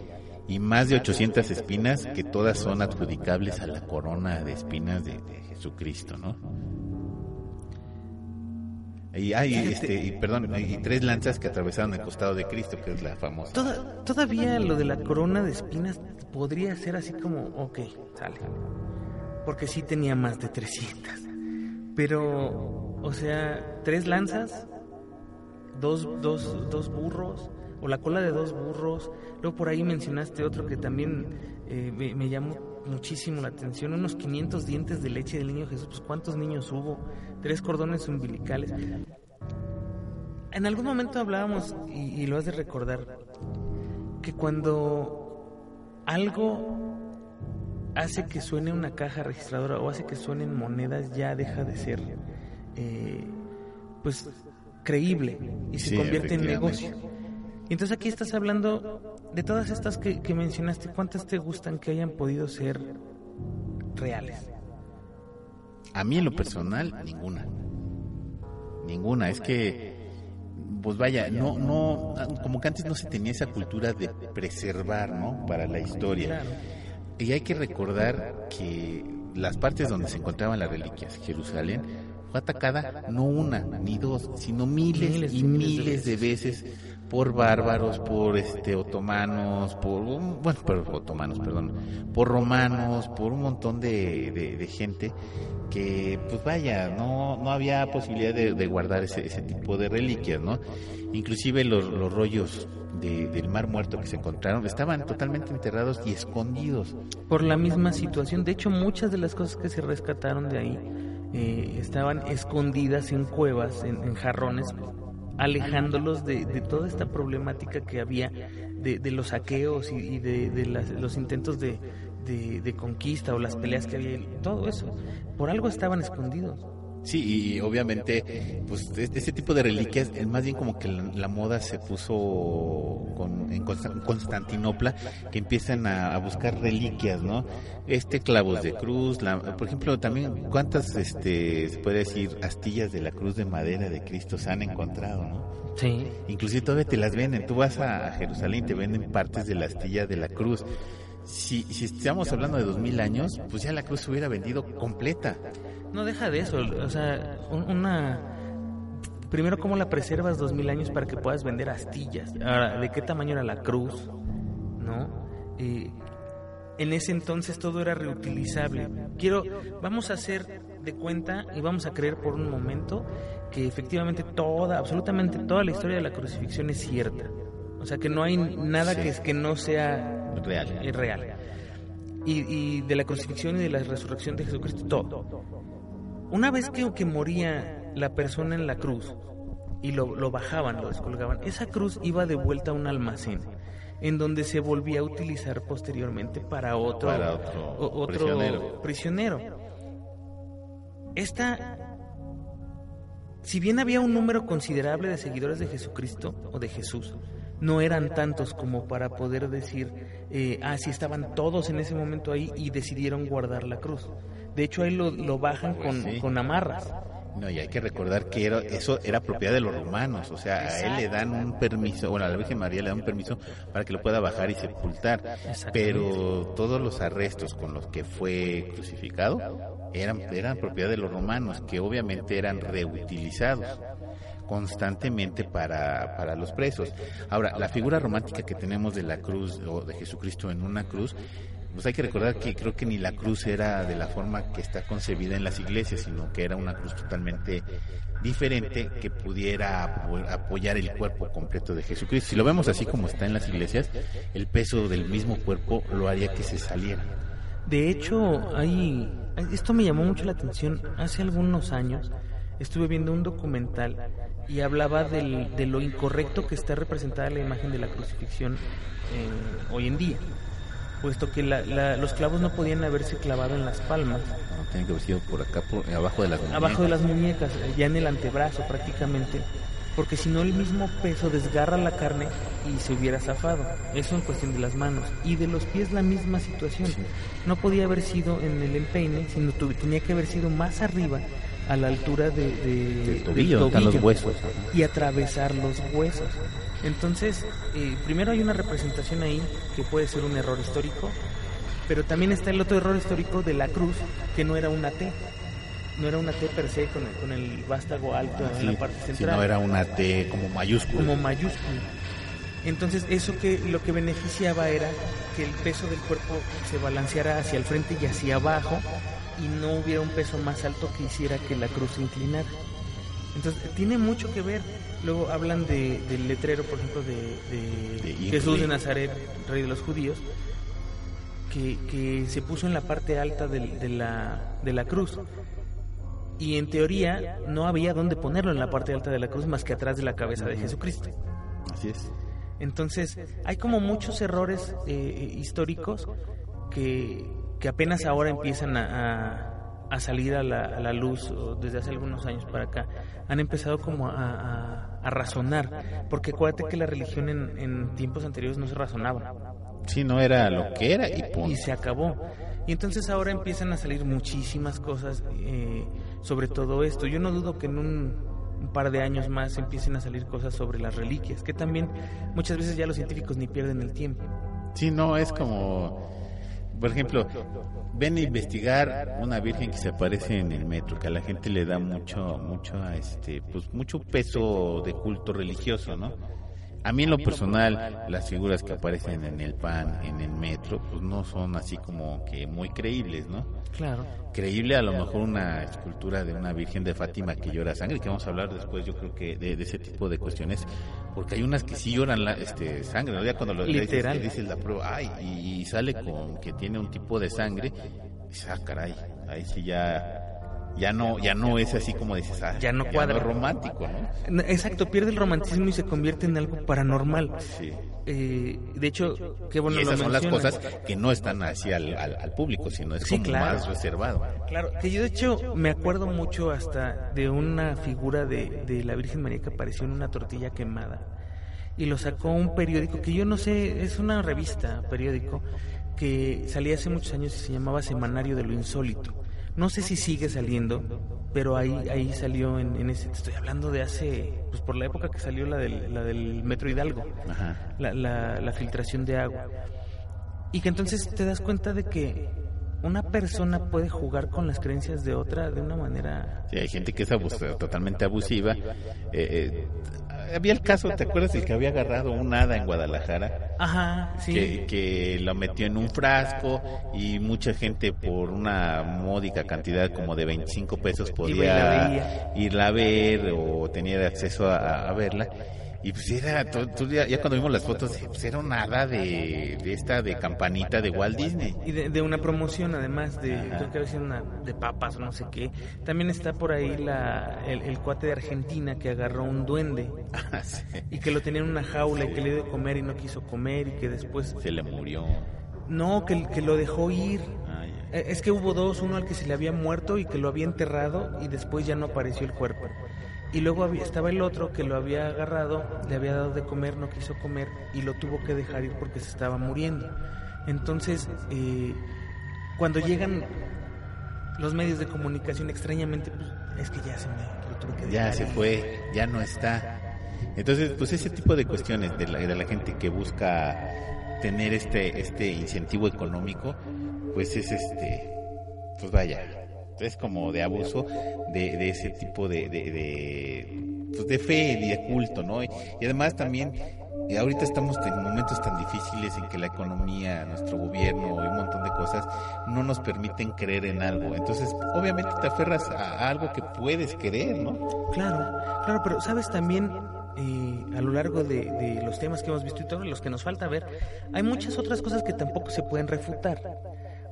y más de 800 espinas que todas son adjudicables a la corona de espinas de, Jesucristo, ¿no? Y hay, este, y, perdón, y tres lanzas que atravesaron el costado de Cristo, que es la famosa. todavía lo de la corona de espinas podría ser así como, ok, sale. Porque sí tenía más de 300. Pero, o sea, tres lanzas, dos, dos, dos burros, o la cola de dos burros. Luego por ahí mencionaste otro que también eh, me, llamó muchísimo la atención, unos 500 dientes de leche del niño Jesús, pues cuántos niños hubo, tres cordones umbilicales. En algún momento hablábamos, y, lo has de recordar, que cuando algo hace que suene una caja registradora o hace que suenen monedas, ya deja de ser, eh, pues, creíble y se convierte en negocio. Entonces aquí estás hablando de todas estas que, mencionaste, ¿cuántas te gustan que hayan podido ser reales? A mí en lo personal, ninguna. Ninguna. Es que, pues vaya, no, no, como que antes no se tenía esa cultura de preservar, ¿no? Para la historia. Y hay que recordar que las partes donde se encontraban las reliquias, Jerusalén, fue atacada no una ni dos, sino miles, y miles de veces por bárbaros, por este otomanos, por bueno, por otomanos, perdón, por romanos, por un montón de, de, gente que, pues vaya, no, no había posibilidad de, guardar ese, ese, tipo de reliquias, ¿no? Inclusive los, los rollos del Mar Muerto que se encontraron estaban totalmente enterrados y escondidos. Por la misma situación, de hecho muchas de las cosas que se rescataron de ahí eh, estaban escondidas en cuevas, en, jarrones, alejándolos de, toda esta problemática que había de, los saqueos y, de, los intentos de, conquista o las peleas que había, todo eso. Por algo estaban escondidos. Sí, y obviamente, pues este tipo de reliquias, más bien como que la, moda se puso con, en Constantinopla, que empiezan a, buscar reliquias, ¿no? Este clavos de cruz, por ejemplo, también cuántas, este, se puede decir, astillas de la cruz de madera de Cristo se han encontrado, ¿no? Sí. Inclusive todavía te las venden. Tú vas a Jerusalén y te venden partes de la astilla de la cruz. Si, si estamos hablando de dos mil años, pues ya la cruz se hubiera vendido completa. No deja de eso, o sea, una... Primero, ¿cómo la preservas dos mil años para que puedas vender astillas? Ahora, ¿de qué tamaño era la cruz? ¿No? en ese entonces todo era reutilizable. Quiero, vamos a hacer de cuenta y vamos a creer por un momento que efectivamente toda, absolutamente toda la historia de la crucifixión es cierta. O sea, que no hay nada que, que no sea real. real. Y, y de la crucifixión y de la resurrección de Jesucristo, todo. Una vez que, que moría la persona en la cruz y lo, lo bajaban, lo descolgaban, esa cruz iba de vuelta a un almacén en donde se volvía a utilizar posteriormente para otro, otro, prisionero. Esta, si bien había un número considerable de seguidores de Jesucristo o de Jesús, no eran tantos como para poder decir, eh, ah, si estaban todos en ese momento ahí y decidieron guardar la cruz. De hecho, ahí lo, bajan pues con, con amarras. No, y hay que recordar que era, eso era propiedad de los romanos, o sea, a él le dan un permiso, bueno, a la Virgen María le dan un permiso para que lo pueda bajar y sepultar, pero todos los arrestos con los que fue crucificado eran, eran propiedad de los romanos, que obviamente eran reutilizados constantemente para, para los presos. Ahora, la figura romántica que tenemos de la cruz o de Jesucristo en una cruz pues hay que recordar que creo que ni la cruz era de la forma que está concebida en las iglesias, sino que era una cruz totalmente diferente que pudiera apoyar el cuerpo completo de Jesucristo. Si lo vemos así como está en las iglesias, el peso del mismo cuerpo lo haría que se saliera. De hecho, hay, esto me llamó mucho la atención. Hace algunos años estuve viendo un documental y hablaba de lo incorrecto que está representada la imagen de la crucifixión hoy en día puesto que los clavos no podían haberse clavado en las palmas. No, tenían que haber sido por acá, por, abajo de las muñecas. Abajo de las muñecas, ya en el antebrazo prácticamente, porque si no el mismo peso desgarra la carne y se hubiera zafado. Eso en cuestión de las manos. Y de los pies la misma situación. No podía haber sido en el empeine, sino tenía que haber sido más arriba a la altura de, del tobillo, los huesos. Y atravesar los huesos. Entonces, eh, primero hay una representación ahí que puede ser un error histórico, pero también está el otro error histórico de la cruz, que no era una T. No era una T per se con el, con el vástago alto en la parte central. Sino era una T como mayúscula. Como mayúscula. Entonces, eso que lo que beneficiaba era que el peso del cuerpo se balanceara hacia el frente y hacia abajo y no hubiera un peso más alto que hiciera que la cruz se inclinara. Entonces, tiene mucho que ver. Luego hablan de, del letrero, por ejemplo, de, Jesús de Nazaret, rey de los judíos, que, que se puso en la parte alta de, la, de la cruz. Y en teoría no había dónde ponerlo en la parte alta de la cruz más que atrás de la cabeza de Jesucristo. Así es. Entonces, hay como muchos errores eh, históricos que, que apenas ahora empiezan a a salir a la, a la luz desde hace algunos años para acá, han empezado como a, a, razonar, porque acuérdate que la religión en, en, tiempos anteriores no se razonaba. Sí, no era lo que era y Y se acabó. Y entonces ahora empiezan a salir muchísimas cosas eh, sobre todo esto. Yo no dudo que en un un par de años más empiecen a salir cosas sobre las reliquias, que también muchas veces ya los científicos ni pierden el tiempo. Sí, no, es como, por ejemplo, ven a investigar una virgen que se aparece en el metro, que a la gente le da mucho, mucho, este, pues mucho peso de culto religioso, ¿no? A mí en lo personal, las figuras que aparecen en el pan, en el metro, pues no son así como que muy creíbles, ¿no? Claro. Creíble a lo mejor una escultura de una Virgen de Fátima que llora sangre, que vamos a hablar después, yo creo que de, ese tipo de cuestiones, porque hay unas que sí lloran la, este, sangre, ¿no? Ya cuando lo Literal. dices, dices la prueba, ay, y, sale con que tiene un tipo de sangre, y ah, caray, ahí sí ya ya no ya no es así como dices ah, ya no cuadra es romántico ¿no? exacto pierde el romanticismo y se convierte en algo paranormal. Sí. Eh, de hecho qué bueno y esas son las cosas que no están así al, al, público sino es como más reservado. Claro que yo de hecho me acuerdo mucho hasta de una figura de, de la Virgen María que apareció en una tortilla quemada y lo sacó un periódico que yo no sé es una revista periódico que salía hace muchos años y se llamaba Semanario de lo Insólito no sé si sigue saliendo, pero ahí ahí salió en, ese. Estoy hablando de hace. Pues por la época que salió la del, la del Metro Hidalgo. La, la, filtración de agua. Y que entonces te das cuenta de que una persona puede jugar con las creencias de otra de una manera... Sí, hay gente que es totalmente abusiva. Eh, eh, había el caso, ¿te acuerdas el que había agarrado un hada en Guadalajara? Ajá, sí. Que, que lo metió en un frasco y mucha gente por una módica cantidad como de 25 pesos podía irla a ver o tenía acceso a verla y pues era, ya, cuando vimos las fotos, pues era nada de, de esta de campanita de Walt Disney. Y de, una promoción además de, creo que una de papas o no sé qué. También está por ahí la, el, cuate de Argentina que agarró un duende [laughs] ah, y que lo tenía en una jaula y que le dio de comer y no quiso comer y que después... Se le murió. No, que, que lo dejó ir. Eh, es que hubo dos, uno al que se le había muerto y que lo había enterrado y después ya no apareció el cuerpo. Y luego había, estaba el otro que lo había agarrado, le había dado de comer, no quiso comer y lo tuvo que dejar ir porque se estaba muriendo. Entonces, eh, cuando llegan los medios de comunicación, extrañamente, pues, es que ya se me Ya se fue, ya no está. Entonces, pues ese tipo de cuestiones de la, de la gente que busca tener este, este incentivo económico, pues es este, pues vaya, es como de abuso de, de ese tipo de, de, pues de fe y de culto, ¿no? Y, además también ahorita estamos en momentos tan difíciles en que la economía, nuestro gobierno y un montón de cosas no nos permiten creer en algo. Entonces, obviamente te aferras a, algo que puedes creer, ¿no? Claro, claro, pero sabes también eh, a lo largo de, de, los temas que hemos visto y todos los que nos falta ver, hay muchas otras cosas que tampoco se pueden refutar.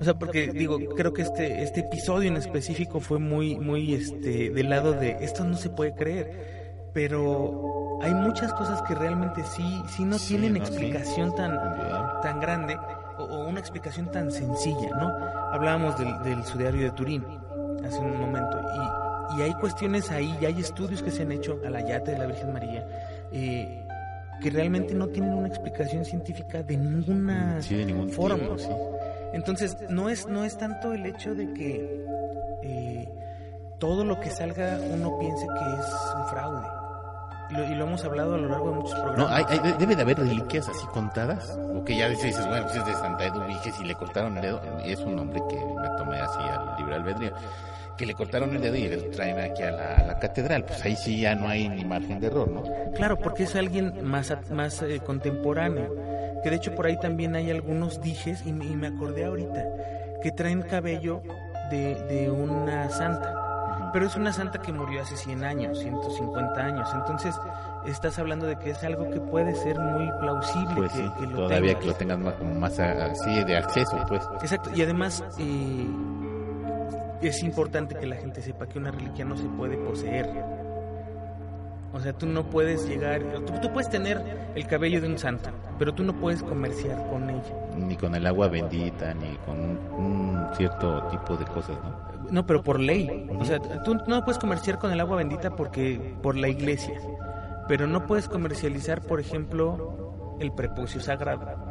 O sea, porque digo, creo que este este episodio en específico fue muy muy este del lado de esto no se puede creer, pero hay muchas cosas que realmente sí sí no tienen explicación tan tan grande o, una explicación tan sencilla, ¿no? Hablábamos del, del sudiario de Turín hace un momento y, y hay cuestiones ahí, y hay estudios que se han hecho a la yate de la Virgen María. Eh, que realmente no tienen una explicación científica de ninguna sí, de ningún forma. sí. Entonces, no es, no es tanto el hecho de que eh, todo lo que salga uno piense que es un fraude. Y lo, y lo, hemos hablado a lo largo de muchos programas. No, hay, debe de haber reliquias así contadas. O que ya dices, bueno, pues es de Santa Eduviges y le cortaron el dedo. Es un nombre que me tomé así al libre albedrío. Que le cortaron el dedo y le traen aquí a la, catedral. Pues ahí sí ya no hay ni margen de error, ¿no? Claro, porque es alguien más, más eh, contemporáneo que de hecho por ahí también hay algunos dijes, y, me acordé ahorita, que traen cabello de, de una santa. Pero es una santa que murió hace 100 años, 150 años. Entonces, estás hablando de que es algo que puede ser muy plausible. Pues que, sí, todavía que lo tengas más, como más así de acceso, pues. Exacto, y además eh, es importante que la gente sepa que una reliquia no se puede poseer. O sea, tú no puedes llegar, tú, puedes tener el cabello de un santo, pero tú no puedes comerciar con ella. Ni con el agua bendita, ni con un, cierto tipo de cosas, ¿no? No, pero por ley. O sea, tú no puedes comerciar con el agua bendita porque por la iglesia, pero no puedes comercializar, por ejemplo, el prepucio sagrado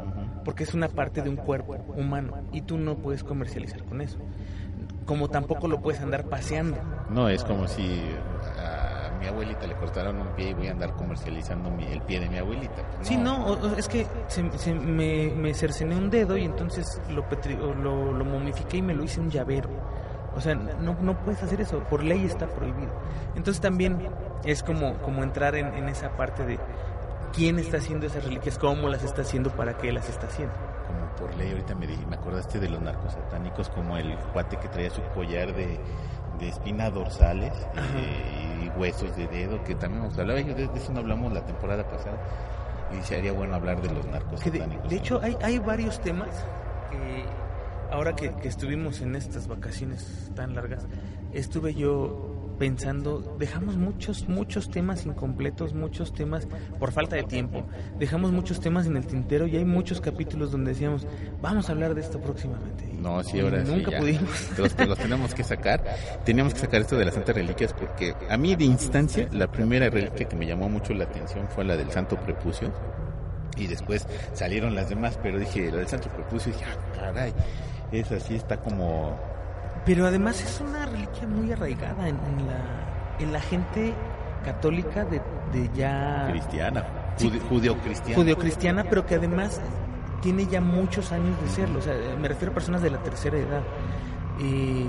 porque es una parte de un cuerpo humano y tú no puedes comercializar con eso. Como tampoco lo puedes andar paseando. No, es como si mi abuelita le cortaron un pie y voy a andar comercializando mi- el pie de mi abuelita. Pues Sí, no, o- o- es que se, se- me, me cercené un dedo y entonces lo, petri- lo, lo momifiqué y me lo hice un llavero. O sea, no, no puedes hacer eso, por ley está prohibido. Entonces también es como, como entrar en, en esa parte de quién está haciendo esas reliquias, cómo las está haciendo, para qué las está haciendo. Como por ley, ahorita me, di- me acordaste de los narcos satánicos, como el cuate que traía su collar de, de espina dorsales eh, y huesos de dedo, que también nos hablaba, de, de eso no hablamos la temporada pasada, y sería bueno hablar de los narcos Que de, hecho, hay, hay varios temas que ahora que, que estuvimos en estas vacaciones tan largas, estuve yo pensando, dejamos muchos, muchos temas incompletos, muchos temas por falta de tiempo, dejamos muchos temas en el tintero y hay muchos capítulos donde decíamos, vamos a hablar de esto próximamente. Y No, sí, ahora sí, Nunca pudimos. [laughs] Los, los tenemos que sacar. Teníamos que sacar esto de las santas reliquias porque a mí de instancia la primera reliquia que me llamó mucho la atención fue la del Santo Prepucio. Y después salieron las demás, pero dije, la del Santo Prepucio, dije, ah, caray, esa sí está como... Pero además es una reliquia muy arraigada en, en la, en la gente católica de, de ya... cristiana, Sí. judeo- judeocristiana. judeocristiana, pero que además tiene ya muchos años de serlo. O sea, me refiero a personas de la tercera edad. Y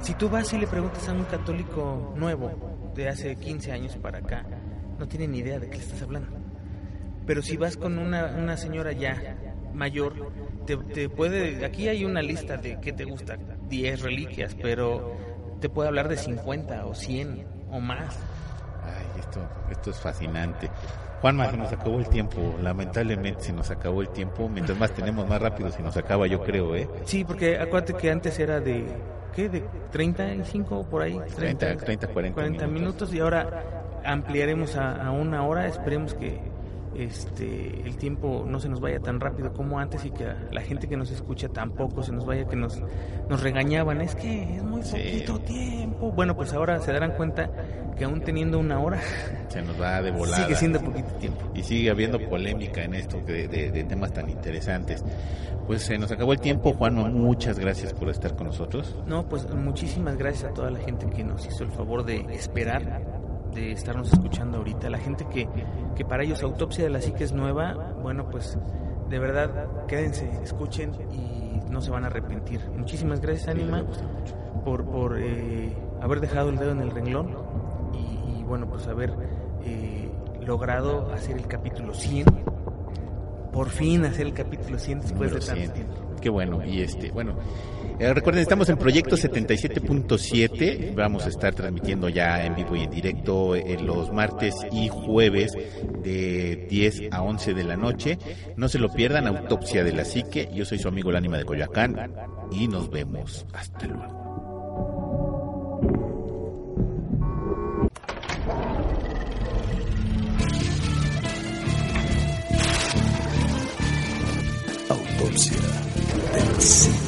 si tú vas y le preguntas a un católico nuevo de hace 15 años para acá, no tiene ni idea de qué le estás hablando. Pero si vas con una, una señora ya mayor, te, te puede... Aquí hay una lista de qué te gusta, 10 reliquias, pero te puede hablar de 50 o 100 o más. Ay, esto, esto es fascinante. Juanma, se nos acabó el tiempo. Lamentablemente se nos acabó el tiempo. Mientras más tenemos, más rápido se nos acaba, yo creo, ¿eh? Sí, porque acuérdate que antes era de, ¿qué? De 35 por ahí. 30, 30, 40 minutos. minutos. y ahora ampliaremos a, a una hora. Esperemos que este el tiempo no se nos vaya tan rápido como antes y que la gente que nos escucha tampoco se nos vaya que nos, nos regañaban. Es que es muy Sí. poquito tiempo. Bueno, pues ahora se darán cuenta que aún teniendo una hora Se nos va de volada. sigue siendo poquito tiempo. y sigue habiendo polémica en esto de, de- de temas tan interesantes. Pues se nos acabó el tiempo, Juanma, muchas gracias por estar con nosotros. No, pues muchísimas gracias a toda la gente que nos hizo el favor de esperar, de estarnos escuchando ahorita. La gente que, que para ellos Autopsia de la Psique es nueva, bueno, pues de verdad quédense, escuchen y no se van a arrepentir. Muchísimas gracias, Anima, por, por eh, haber dejado el dedo en el renglón y, y, bueno, pues haber eh, logrado hacer el capítulo 100. Por fin hacer el capítulo 100 después Número de tanto 100. tiempo. Qué bueno, y este, bueno, eh, recuerden, estamos en Proyecto 77.7, vamos a estar transmitiendo ya en vivo y en directo eh, los martes y jueves de 10 a 11 de la noche. No se lo pierdan, Autopsia de la Psique, yo soy su amigo el ánima de Coyoacán y nos vemos. Hasta luego. Autopsia de la psique.